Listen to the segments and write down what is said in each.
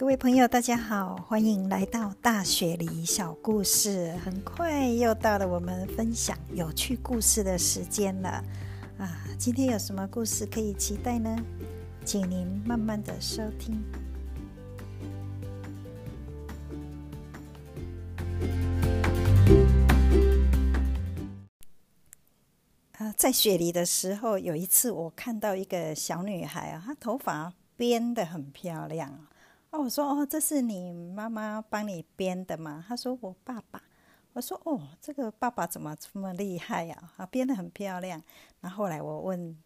各位朋友，大家好，欢迎来到大雪梨小故事。很快又到了我们分享有趣故事的时间了啊！今天有什么故事可以期待呢？请您慢慢的收听。啊，在雪梨的时候，有一次我看到一个小女孩啊，她头发编得很漂亮。哦，我说哦，这是你妈妈帮你编的吗？他说我爸爸。我说哦，这个爸爸怎么这么厉害呀？啊，编的很漂亮。那后来我问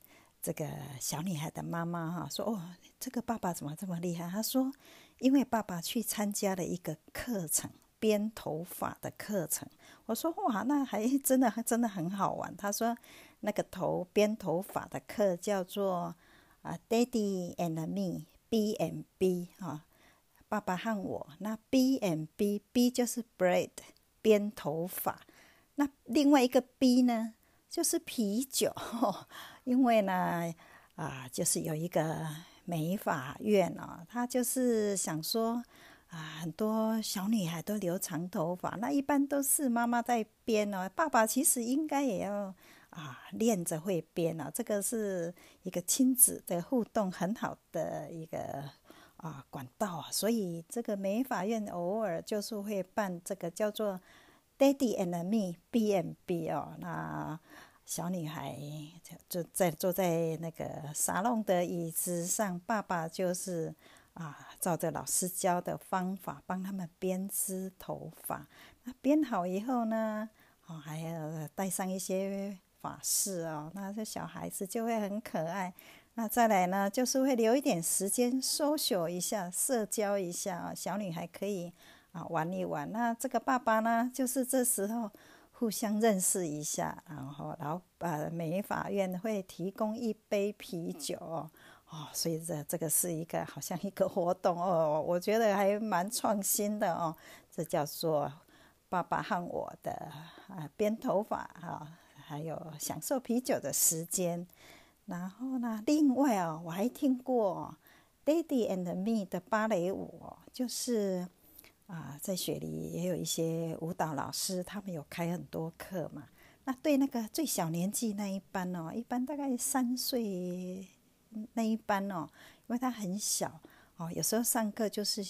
这个小女孩的妈妈哈，说哦，这个爸爸怎么这么厉害？他说，因为爸爸去参加了一个课程，编头发的课程。我说哇，那还 真的真的很好玩。他说那个头编头发的课叫做啊，Daddy and Me，B and B 哈。爸爸和我，那 B and B，B 就是 braid 编头发，那另外一个 B 呢，就是啤酒，因为呢，啊，就是有一个美发院哦，他就是想说，啊，很多小女孩都留长头发，那一般都是妈妈在编哦，爸爸其实应该也要啊练着会编哦，这个是一个亲子的互动很好的一个。啊，管道啊，所以这个美法院偶尔就是会办这个叫做 “Daddy and Me B and B” 哦。那小女孩就在坐在那个沙龙的椅子上，爸爸就是啊，照着老师教的方法帮他们编织头发。那编好以后呢，哦，还要带上一些发饰哦，那这小孩子就会很可爱。那再来呢，就是会留一点时间搜索一下、社交一下啊，小女孩可以啊玩一玩。那这个爸爸呢，就是这时候互相认识一下，然后然后呃美法院会提供一杯啤酒哦，所以这这个是一个好像一个活动哦，我觉得还蛮创新的哦。这叫做爸爸和我的啊编头发哈，还有享受啤酒的时间。然后呢？另外哦，我还听过《Daddy and Me》的芭蕾舞，就是啊，在雪梨也有一些舞蹈老师，他们有开很多课嘛。那对那个最小年纪那一班哦，一般大概三岁那一班哦，因为他很小哦，有时候上课就是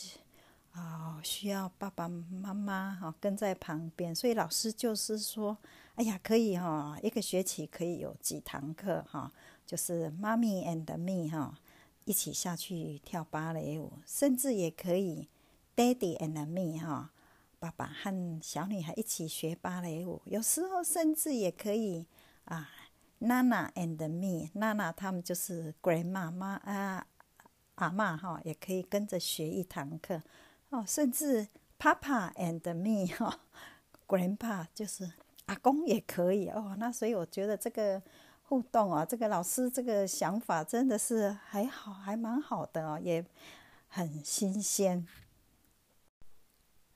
啊，需要爸爸妈妈哈跟在旁边，所以老师就是说，哎呀，可以哈，一个学期可以有几堂课哈。就是妈咪 and me 哈，一起下去跳芭蕾舞，甚至也可以 daddy and me 哈，爸爸和小女孩一起学芭蕾舞。有时候甚至也可以啊，nana and me，nana 他们就是 grandma 妈啊阿妈哈，也可以跟着学一堂课哦。甚至 papa and me 哈，grandpa 就是阿公也可以哦。那所以我觉得这个。互动啊，这个老师这个想法真的是还好，还蛮好的哦，也很新鲜。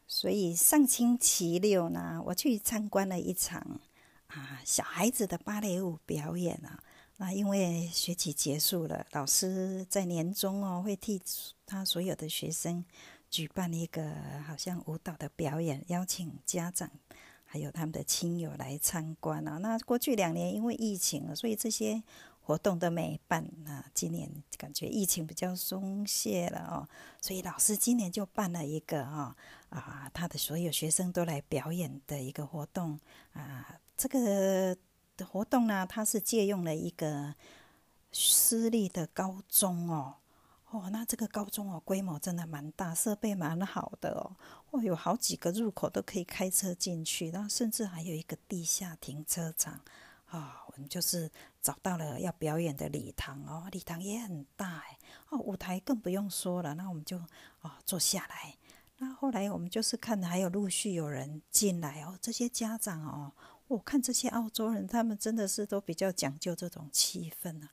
所以上星期六呢，我去参观了一场啊小孩子的芭蕾舞表演啊。那因为学期结束了，老师在年终哦会替他所有的学生举办一个好像舞蹈的表演，邀请家长。还有他们的亲友来参观啊。那过去两年因为疫情，所以这些活动都没办啊。今年感觉疫情比较松懈了哦，所以老师今年就办了一个哈啊，他的所有学生都来表演的一个活动啊。这个活动呢，他是借用了一个私立的高中哦。哦，那这个高中哦，规模真的蛮大，设备蛮好的哦。哦，有好几个入口都可以开车进去，然后甚至还有一个地下停车场。啊，我们就是找到了要表演的礼堂哦，礼堂也很大哎。哦，舞台更不用说了，那我们就哦坐下来。那后来我们就是看还有陆续有人进来哦，这些家长哦，我看这些澳洲人，他们真的是都比较讲究这种气氛啊。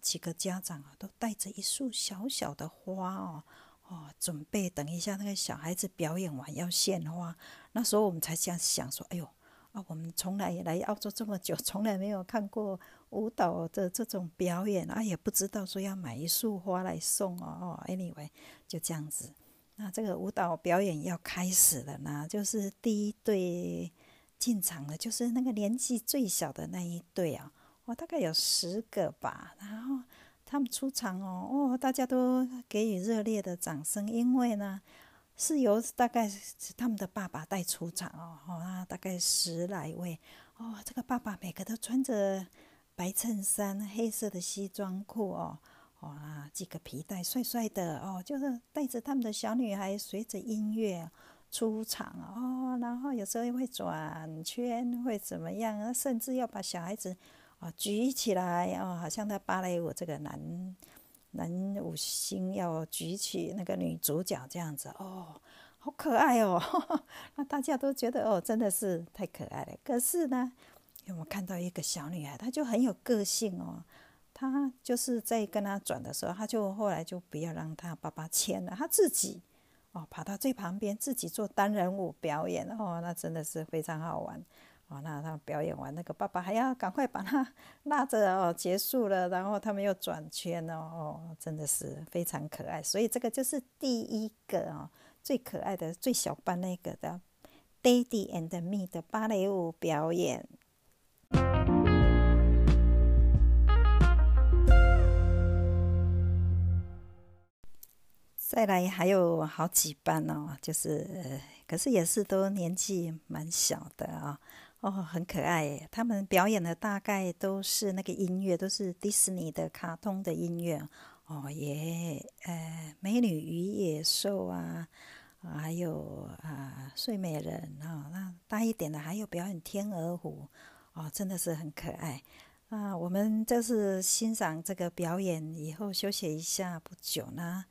几个家长啊，都带着一束小小的花哦，哦，准备等一下那个小孩子表演完要献花。那时候我们才这样想说：“哎呦啊，我们从来也来澳洲这么久，从来没有看过舞蹈的这种表演啊，也不知道说要买一束花来送哦。”哦，anyway，就这样子那这个舞蹈表演要开始了呢，就是第一对进场的，就是那个年纪最小的那一对啊，哦，大概有十个吧。然后他们出场哦，哦，大家都给予热烈的掌声，因为呢是由大概他们的爸爸带出场哦，哦，大概十来位哦，这个爸爸每个都穿着白衬衫、黑色的西装裤哦。哇，系个皮带，帅帅的哦，就是带着他们的小女孩，随着音乐出场哦，然后有时候会转圈，会怎么样？甚至要把小孩子啊举起来哦，好像他芭蕾舞这个男男舞星要举起那个女主角这样子哦，好可爱哦，那大家都觉得哦，真的是太可爱了。可是呢，有没有看到一个小女孩，她就很有个性哦。他就是在跟他转的时候，他就后来就不要让他爸爸牵了，他自己哦跑到最旁边，自己做单人舞表演哦，那真的是非常好玩哦。那他表演完，那个爸爸还要赶快把他 拉着哦，结束了，然后他们又转圈哦，哦，真的是非常可爱。所以这个就是第一个哦，最可爱的最小班那个的《Daddy and Me》的芭蕾舞表演。再来还有好几班哦，就是，可是也是都年纪蛮小的啊，哦，哦很可爱。他们表演的大概都是那个音乐，都是迪士尼的卡通的音乐哦，耶呃，美女与野兽啊，还有啊，睡美人啊，那大一点的还有表演天鹅湖哦，真的是很可爱啊。我们这是欣赏这个表演以后休息一下，不久呢。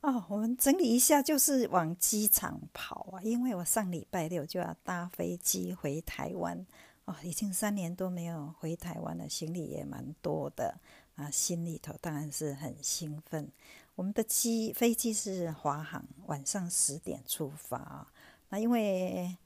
哦，我们整理一下，就是往机场跑啊，因为我上礼拜六就要搭飞机回台湾。哦，已经三年多没有回台湾了，行李也蛮多的啊，心里头当然是很兴奋。我们的机飞机是华航，晚上十点出发。那因为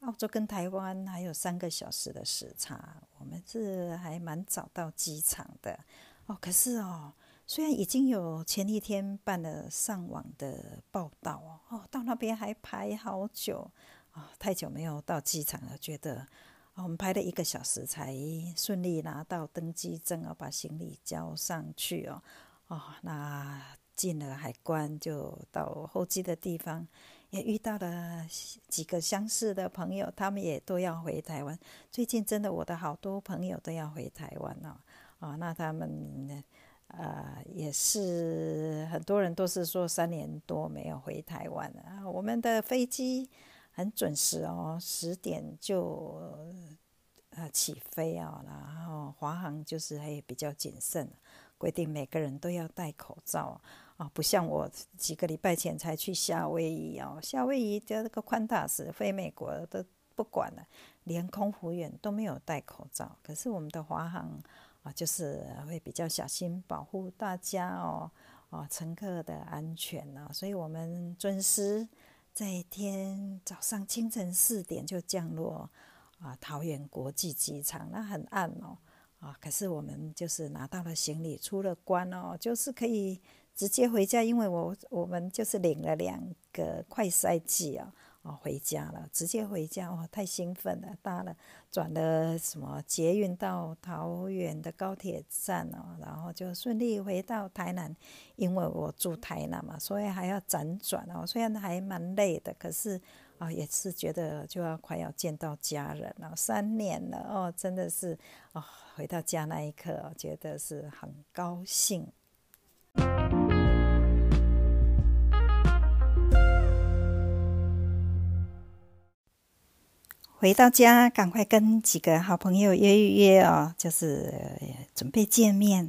澳洲跟台湾还有三个小时的时差，我们是还蛮早到机场的。哦，可是哦。虽然已经有前一天办了上网的报道哦，到那边还排好久啊，太久没有到机场了，觉得我们排了一个小时才顺利拿到登机证啊，把行李交上去哦，哦，那进了海关就到候机的地方，也遇到了几个相似的朋友，他们也都要回台湾。最近真的我的好多朋友都要回台湾哦，啊，那他们。呃，也是很多人都是说三年多没有回台湾了。我们的飞机很准时哦，十点就呃起飞啊。然后华航就是还比较谨慎，规定每个人都要戴口罩啊，不像我几个礼拜前才去夏威夷哦，夏威夷的那个宽大使飞美国都不管了，连空服员都没有戴口罩。可是我们的华航。啊，就是会比较小心保护大家哦，哦，乘客的安全呢，所以我们准时在天早上清晨四点就降落啊，桃园国际机场，那很暗哦，啊，可是我们就是拿到了行李，出了关哦，就是可以直接回家，因为我我们就是领了两个快筛剂哦，回家了，直接回家哦，太兴奋了！搭了转了什么捷运到桃园的高铁站哦，然后就顺利回到台南，因为我住台南嘛，所以还要辗转哦。虽然还蛮累的，可是啊，也是觉得就要快要见到家人了，三年了哦，真的是哦，回到家那一刻，觉得是很高兴。回到家，赶快跟几个好朋友约一约哦，就是准备见面。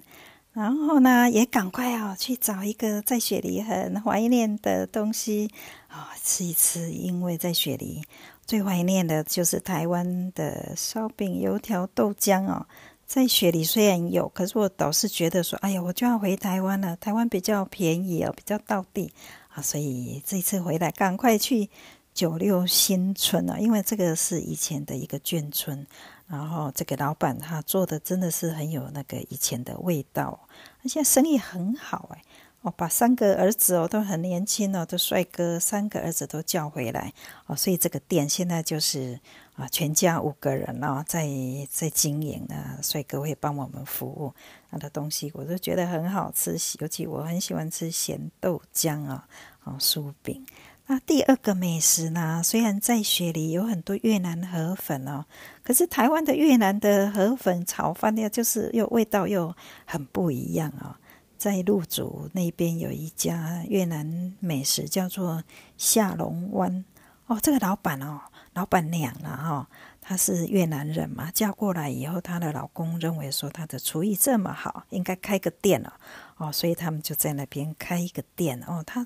然后呢，也赶快哦去找一个在雪梨很怀念的东西啊吃一吃。因为在雪梨最怀念的就是台湾的烧饼、油条、豆浆哦。在雪梨虽然有，可是我倒是觉得说，哎呀，我就要回台湾了。台湾比较便宜哦，比较到地啊，所以这次回来赶快去。九六新村啊，因为这个是以前的一个眷村，然后这个老板他做的真的是很有那个以前的味道，而且生意很好哎。哦，把三个儿子哦都很年轻哦的帅哥，三个儿子都叫回来哦，所以这个店现在就是啊，全家五个人哦在在经营啊，帅哥会帮我们服务，他的东西我都觉得很好吃，尤其我很喜欢吃咸豆浆啊，哦酥饼。那第二个美食呢？虽然在雪里有很多越南河粉哦，可是台湾的越南的河粉炒饭呢，就是又味道又很不一样哦。在鹿竹那边有一家越南美食，叫做下龙湾哦。这个老板哦，老板娘了哈，她是越南人嘛，嫁过来以后，她的老公认为说她的厨艺这么好，应该开个店了。哦，所以他们就在那边开一个店哦。她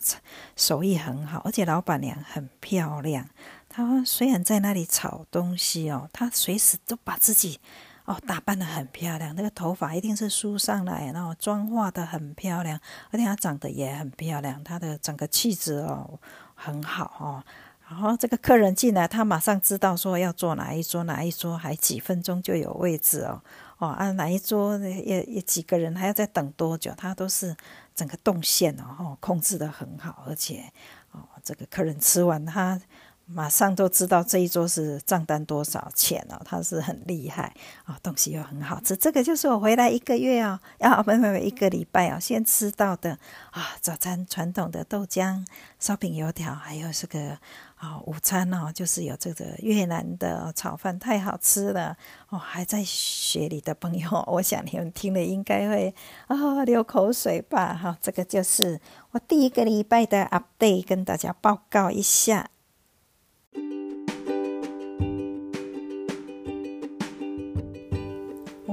手艺很好，而且老板娘很漂亮。她虽然在那里炒东西哦，她随时都把自己哦打扮的很漂亮。那个头发一定是梳上来，然后妆化的很漂亮，而且她长得也很漂亮。她的整个气质哦很好哦。然后这个客人进来，他马上知道说要坐哪一桌，哪一桌还几分钟就有位置哦。哦，啊，哪一桌也也几个人，还要再等多久？他都是整个动线哦，控制得很好，而且哦，这个客人吃完，他马上都知道这一桌是账单多少钱哦，他是很厉害啊，东西又很好吃。这个就是我回来一个月哦，啊，没没没，一个礼拜哦，先吃到的啊，早餐传统的豆浆、烧饼、油条，还有这个。啊，午餐哦，就是有这个越南的炒饭，太好吃了哦！还在学里的朋友，我想你们听了应该会啊流口水吧？哈，这个就是我第一个礼拜的 update，跟大家报告一下。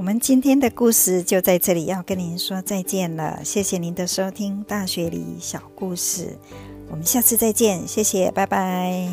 我们今天的故事就在这里，要跟您说再见了。谢谢您的收听《大学里小故事》。我们下次再见，谢谢，拜拜。